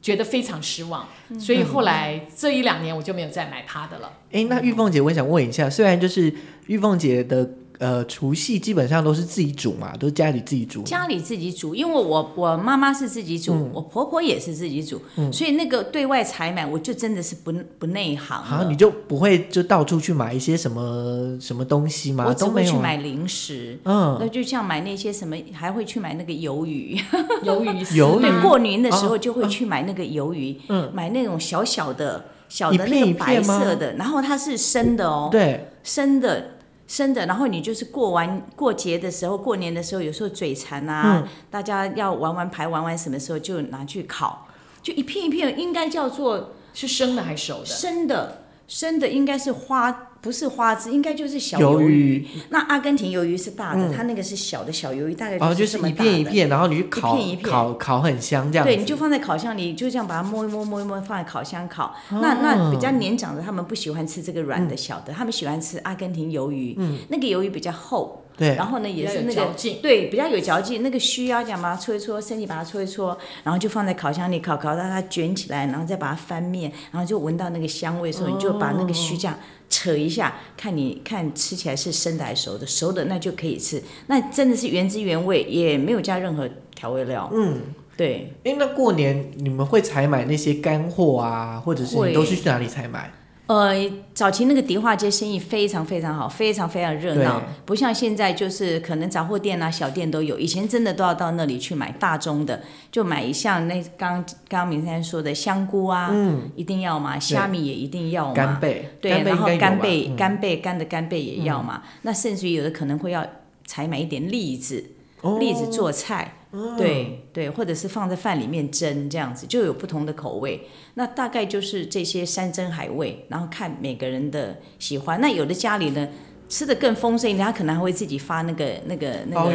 觉得非常失望，所以后来这一两年我就没有再买他的了。哎，那玉凤姐，我想问一下，虽然就是玉凤姐的呃除夕基本上都是自己煮嘛，都是家里自己煮，家里自己煮，因为我我妈妈是自己煮，嗯我婆婆也是自己煮，所以那个对外采买，我就真的是不不内行好，了你就不会就到处去买一些什么什么东西吗？我只都。会去买零食，嗯，那就像买那些什么，还会去买那个鱿鱼。鱿鱼 鱿鱼对，过年的时哦候就会去买那个鱿鱼，嗯买那种小小的、小的那个白色的，然后它是生的哦，对，生的。生的，然后你就是过完过节的时候，过年的时候，有时候嘴馋啊，嗯大家要玩玩牌，玩玩什么时候就拿去烤，就一片一片，应该叫做是生的还是熟的？生的，生的应该是花，不是花枝，应该就是小鱿鱿鱼。那阿根廷鱿鱼是大的，嗯它那个是小的小鱿鱼，大概哦就是一。片一片，然后你去烤烤烤很香这样。对，你就放在烤箱里，就这样把它摸一摸摸一摸，放在烤箱烤。哦那那比较年长的，他们不喜欢吃这个软的小的，他们喜欢吃阿根廷鱿鱼。嗯，那个鱿鱼比较厚，对，然后呢也是那个比较有嚼劲对比较有嚼劲，那个须要讲把它搓一搓，身体把它搓一搓，然后就放在烤箱里烤，烤到它卷起来，然后再把它翻面，然后就闻到那个香味的时候，你就把那个须这样扯一下，看你看吃起来是生的还是熟的，熟的那就可以吃，那真的是原汁原味，也没有加任何调味料。嗯，对。哎，那过年你们会采买那些干货啊，或者是你都是去哪里采买？呃，早期那个迪化街生意非常非常好，非常非常热闹，不像现在就是可能杂货店啊、小店都有。以前真的都要到那里去买大宗的，就买像那刚刚刚明山说的香菇啊，嗯，一定要嘛，虾米也一定要嘛，干贝，对，然后干贝、嗯。干贝、干的干贝也要嘛。那甚至于有的可能会要采买一点栗子，哦。栗子做菜，对对，或者是放在饭里面蒸这样子，就有不同的口味。那大概就是这些山珍海味，然后看每个人的喜欢。那有的家里呢吃的更丰盛一点，他可能还会自己发那个那个那个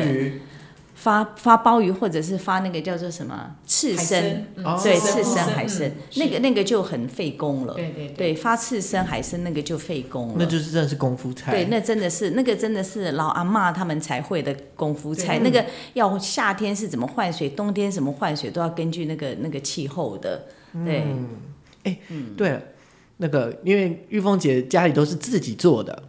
发发鲍鱼，或者是发那个叫做什么刺身，对，刺刺身嗯海参嗯，那个那个就很费工了。对对对，发刺身海参那个就费工了。那就是真的是功夫菜。对，那真的是那个真的是老阿妈他们才会的功夫菜。那个要夏天是怎么换水，冬天怎么换水，都要根据那个那个气候的。对，哎对了，那个因为玉凤姐家里都是自己做的，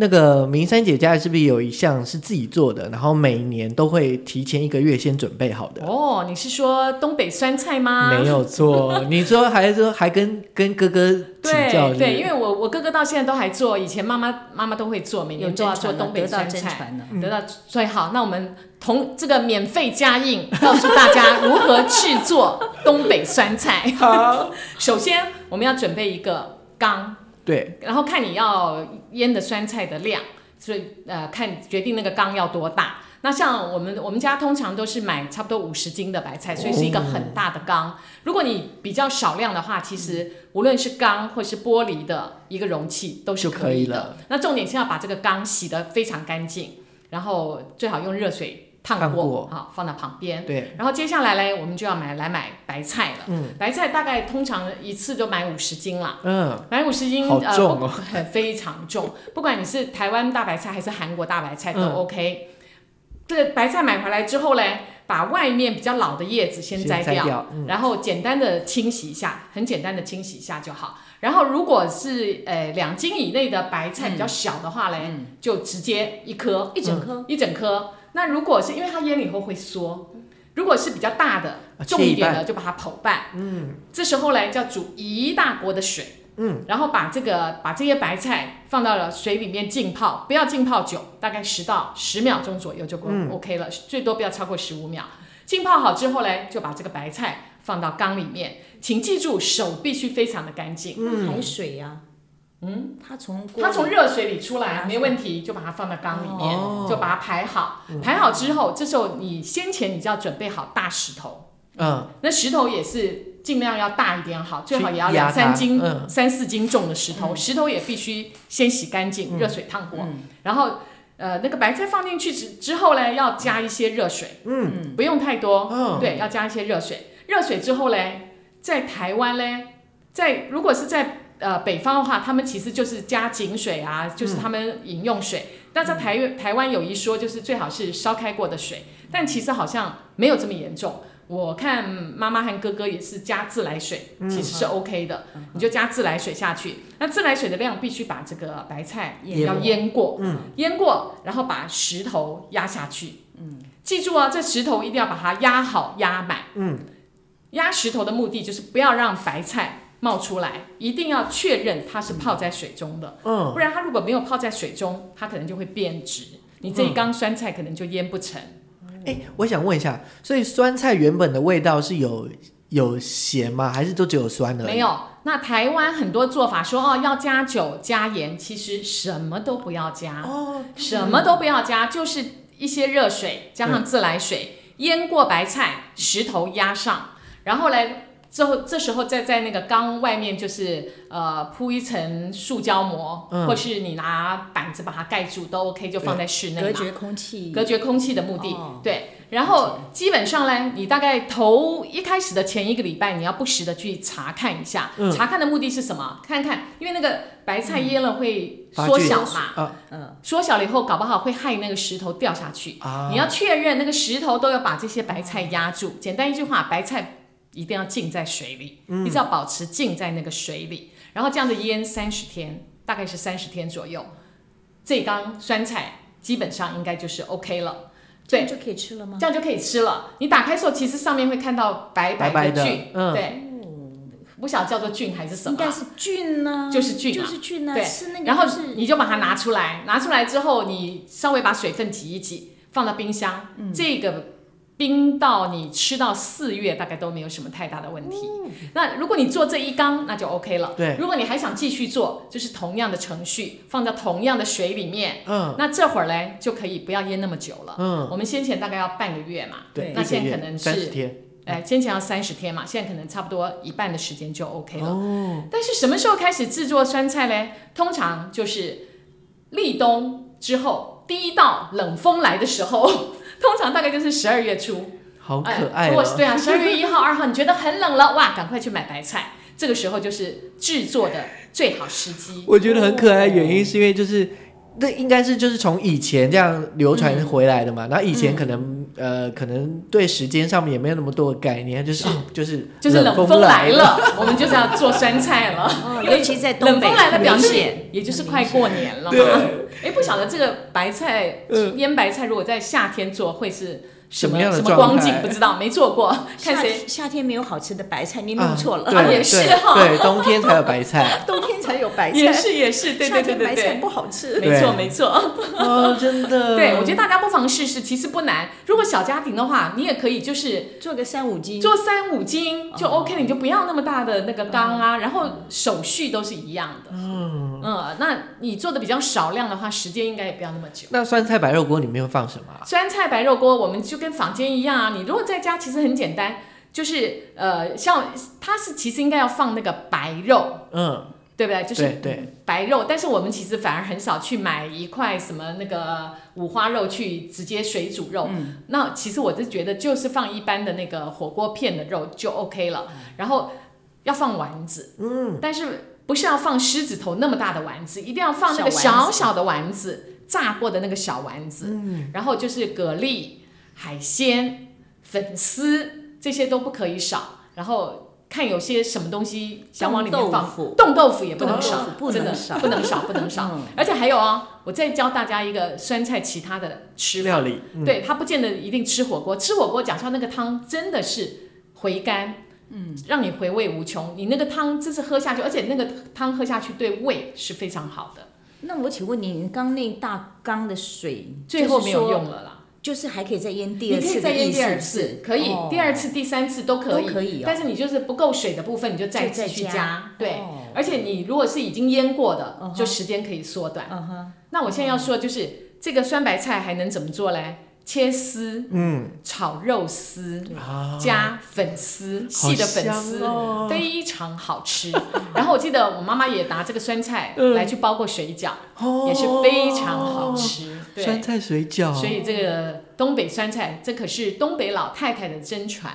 那个明山姐家是不是有一项是自己做的？然后每年都会提前一个月先准备好的。哦，你是说东北酸菜吗？没有错，你说还说还跟跟哥哥请教对对，因为为我我哥哥到现在都还做，以前妈妈妈妈都会做，每有年都要做东北酸菜。得到，所以好，那我们同这个免费加印，告诉大家如何制作东北酸菜。好，首先，我们要准备一个缸，对，然后看你要腌的酸菜的量，所以呃，看决定那个缸要多大。那像我们我们家通常都是买差不多五十斤的白菜，所以是一个很大的缸。如果你比较少量的话，其实无论是缸或是玻璃的一个容器都是可以以的了。那重点是要把这个缸洗得非常干净，然后最好用热水烫过，过好放到旁边。对，然后接下来嘞，我们就要买来买白菜了。嗯白菜大概通常一次就买五十斤啦。嗯，买五十斤，好呃，重哦不 非常重。不管你是台湾大白菜还是韩国大白菜都嗯 OK。这个白菜买回来之后嘞，把外面比较老的叶子先摘掉，摘掉嗯然后简单的清洗一下，很简单的清洗一下就好。然后如果是呃两斤以内的白菜比较小的话嘞，嗯就直接一颗一整颗，一整颗。那如果是因为它腌了以后会缩，如果是比较大的、啊重一点的，就把它剖半。嗯，这时候嘞，就要煮一大锅的水。嗯，然后把这个把这些白菜放到了水里面浸泡，不要浸泡久，大概十到十秒钟左右就够、嗯 OK 了，最多不要超过十五秒。浸泡好之后嘞，就把这个白菜放到缸里面，请记住手必须非常的干净。海水呀，嗯，它从锅它从热水里出来没问题，就把它放到缸里面，哦。就把它排好。排好之后，这时候你先前你就要准备好大石头，嗯，那石头也是尽量要大一点好，最好也要两三斤、嗯。三四斤重的石头。石头也必须先洗干净，热水烫过，然后。呃，那个白菜放进去之之后呢，要加一些热水，嗯，不用太多，嗯。对，要加一些热水。热水之后嘞，在台湾嘞，在如果是在呃北方的话，他们其实就是加井水啊，就是他们饮用水。但在台台湾有一说，就是最好是烧开过的水，但其实好像没有这么严重。我看妈妈和哥哥也是加自来水，其实是 OK 的，你就加自来水下去。那自来水的量必须把这个白菜也要过腌过，腌过，然后把石头压下去。嗯，记住啊，这石头一定要把它压好压满。嗯，压石头的目的就是不要让白菜冒出来，一定要确认它是泡在水中的。嗯，不然它如果没有泡在水中，它可能就会变质，你这一缸酸菜可能就腌不成。哎，我想问一下，所以酸菜原本的味道是有有咸吗？还是都只有酸的？没。有，那台湾很多做法说哦要加酒加盐，其实什么都不要加，哦，什么都不要加，就是一些热水加上自来水，腌过白菜，石头压上，然后嘞。之后，这时候再在那个缸外面，就是呃铺一层塑胶膜，嗯或是你拿板子把它盖住都 OK，就放在室内嘛。隔绝空气，隔绝空气的目的。哦对，然后基本上呢，你大概头一开始的前一个礼拜，你要不时的去查看一下。嗯查看的目的是什么？看看，因为那个白菜腌了会缩小嘛，啊嗯，缩小了以后，搞不好会害那个石头掉下去。啊！你要确认那个石头都要把这些白菜压住。简单一句话，白菜一定要浸在水里，嗯。一直要保持浸在那个水里，然后这样的腌三十天，大概是三十天左右。这缸酸菜基本上应该就是 OK 了。对。这样，就可以吃了吗？这样就可以吃了。你打开的时候，其实上面会看到白白白的的菌，嗯。对，不晓得叫做菌还是什么。啊，应该是菌呢，就是菌啊。就是菌啊，对。是那个，然后是你就把它拿出来，拿出来之后，你稍微把水分挤一挤，放到冰箱，嗯。这个冰到你吃到四月，大概都没有什么太大的问题。那如果你做这一缸，那就 OK 了。对如果你还想继续做，就是同样的程序，放到同样的水里面。嗯那这会儿嘞就可以不要腌那么久了。嗯，我们先前大概要半个月嘛，对，那现在可能是三十天。哎，先前要三十天嘛，现在可能差不多一半的时间就 OK 了。哦，但是什么时候开始制作酸菜呢？通常就是立冬之后，第一道冷风来的时候，通常大概就是十二月初。好哎可爱哦如果是！对啊，十二月一号、二号，你觉得很冷了，哇，赶快去买白菜。这个时候就是制作的最好时机。我觉得很可爱，的原因是因为就是。那应该是就是从以前这样流传回来的嘛，然后以前可能、呃可能对时间上面也没有那么多的概念，就是、哦就是就是冷风风来了，我们就是要做酸菜了。哦，尤其在东北冷风来的，表很明示也就是快过年了嘛。对。哎，不晓得这个白菜嗯。腌白菜，如果在夏天做会是什什么样的什么光景？不知道，没做过，看谁。夏天没有好吃的白菜，你啊弄错了，对也是对哈。对，冬天才有白菜。冬天才有白菜，也是也是，对对夏对对白菜对，不好吃。没错对没错。哦，真的。对，我觉得大家不妨试试，其实不难。如果小家庭的话，你也可以就是做个三五斤，做三五斤就 OK 了，你就不要那么大的那个缸啊，然后手续都是一样的。嗯嗯那你做的比较少量的话，时间应该也不要那么久。那酸菜白肉锅里面会放什么啊？酸菜白肉锅，我们就跟坊间一样啊。你如果在家，其实很简单，就是呃，像它是其实应该要放那个白肉，嗯，对不对？就是对对，白肉，但是我们其实反而很少去买一块什么那个五花肉去直接水煮肉。那其实我是觉得就是放一般的那个火锅片的肉就 OK 了，然后要放丸子，嗯，但是不是要放狮子头那么大的丸子，一定要放那个小小小的丸子，炸过的那个小丸子，嗯，然后就是蛤蜊、海鲜。粉丝这些都不可以少。然后看有些什么东西想往里面放，冻豆腐也不能少，真的不能少，不能少。而且还有啊，我再教大家一个酸菜其他的吃料理，对它不见得一定吃火锅，吃火锅讲说那个汤真的是回甘，嗯，让你回味无穷。你那个汤真是喝下去，而且那个汤喝下去对胃是非常好的。那我请问你，刚那大缸的水最后没有用了啦？就是还可以再腌第二次，你可以再腌第二次，可以，第二次、第三次都可以，可以。但是你就是不够水的部分，你就再继续加。对，而且你如果是已经腌过的，就时间可以缩短。那我现在要说的就是这个酸白菜还能怎么做嘞？切丝，嗯，炒肉丝，加粉丝，细的粉丝，非常好吃。然后我记得我妈妈也拿这个酸菜来去包过水饺，也是非常好吃。酸菜水饺，所以这个东北酸菜，这可是东北老太太的真传。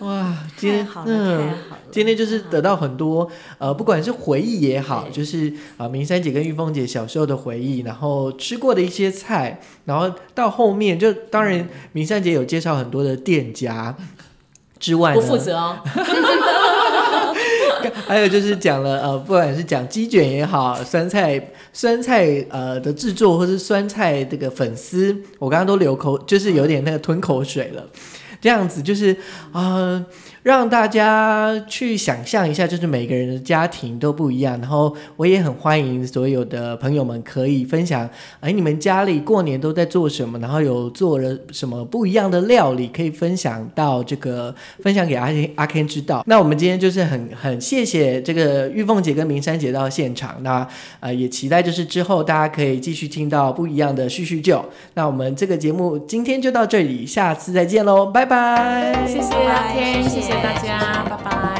哇，今天嗯，今天就是得到很多呃，不管是回忆也好，就是啊，明山姐跟玉凤姐小时候的回忆，然后吃过的一些菜，然后到后面就当然明山姐有介绍很多的店家之外，不负责哦。还有就是讲了呃，不管是讲鸡卷也好，酸菜酸菜呃的制作，或是酸菜这个粉丝，我刚刚都流口，就是有点那个吞口水了。这样子就是啊。让大家去想象一下，就是每个人的家庭都不一样。然后我也很欢迎所有的朋友们可以分享，哎，你们家里过年都在做什么？然后有做了什么不一样的料理，可以分享到这个分享给阿阿 Ken 知道。那我们今天就是很很谢谢这个玉凤姐跟明山姐到现场。那呃也期待就是之后大家可以继续听到不一样的叙叙旧。那我们这个节目今天就到这里，下次再见喽，拜拜。谢谢阿 Ken，谢谢。大家，拜拜。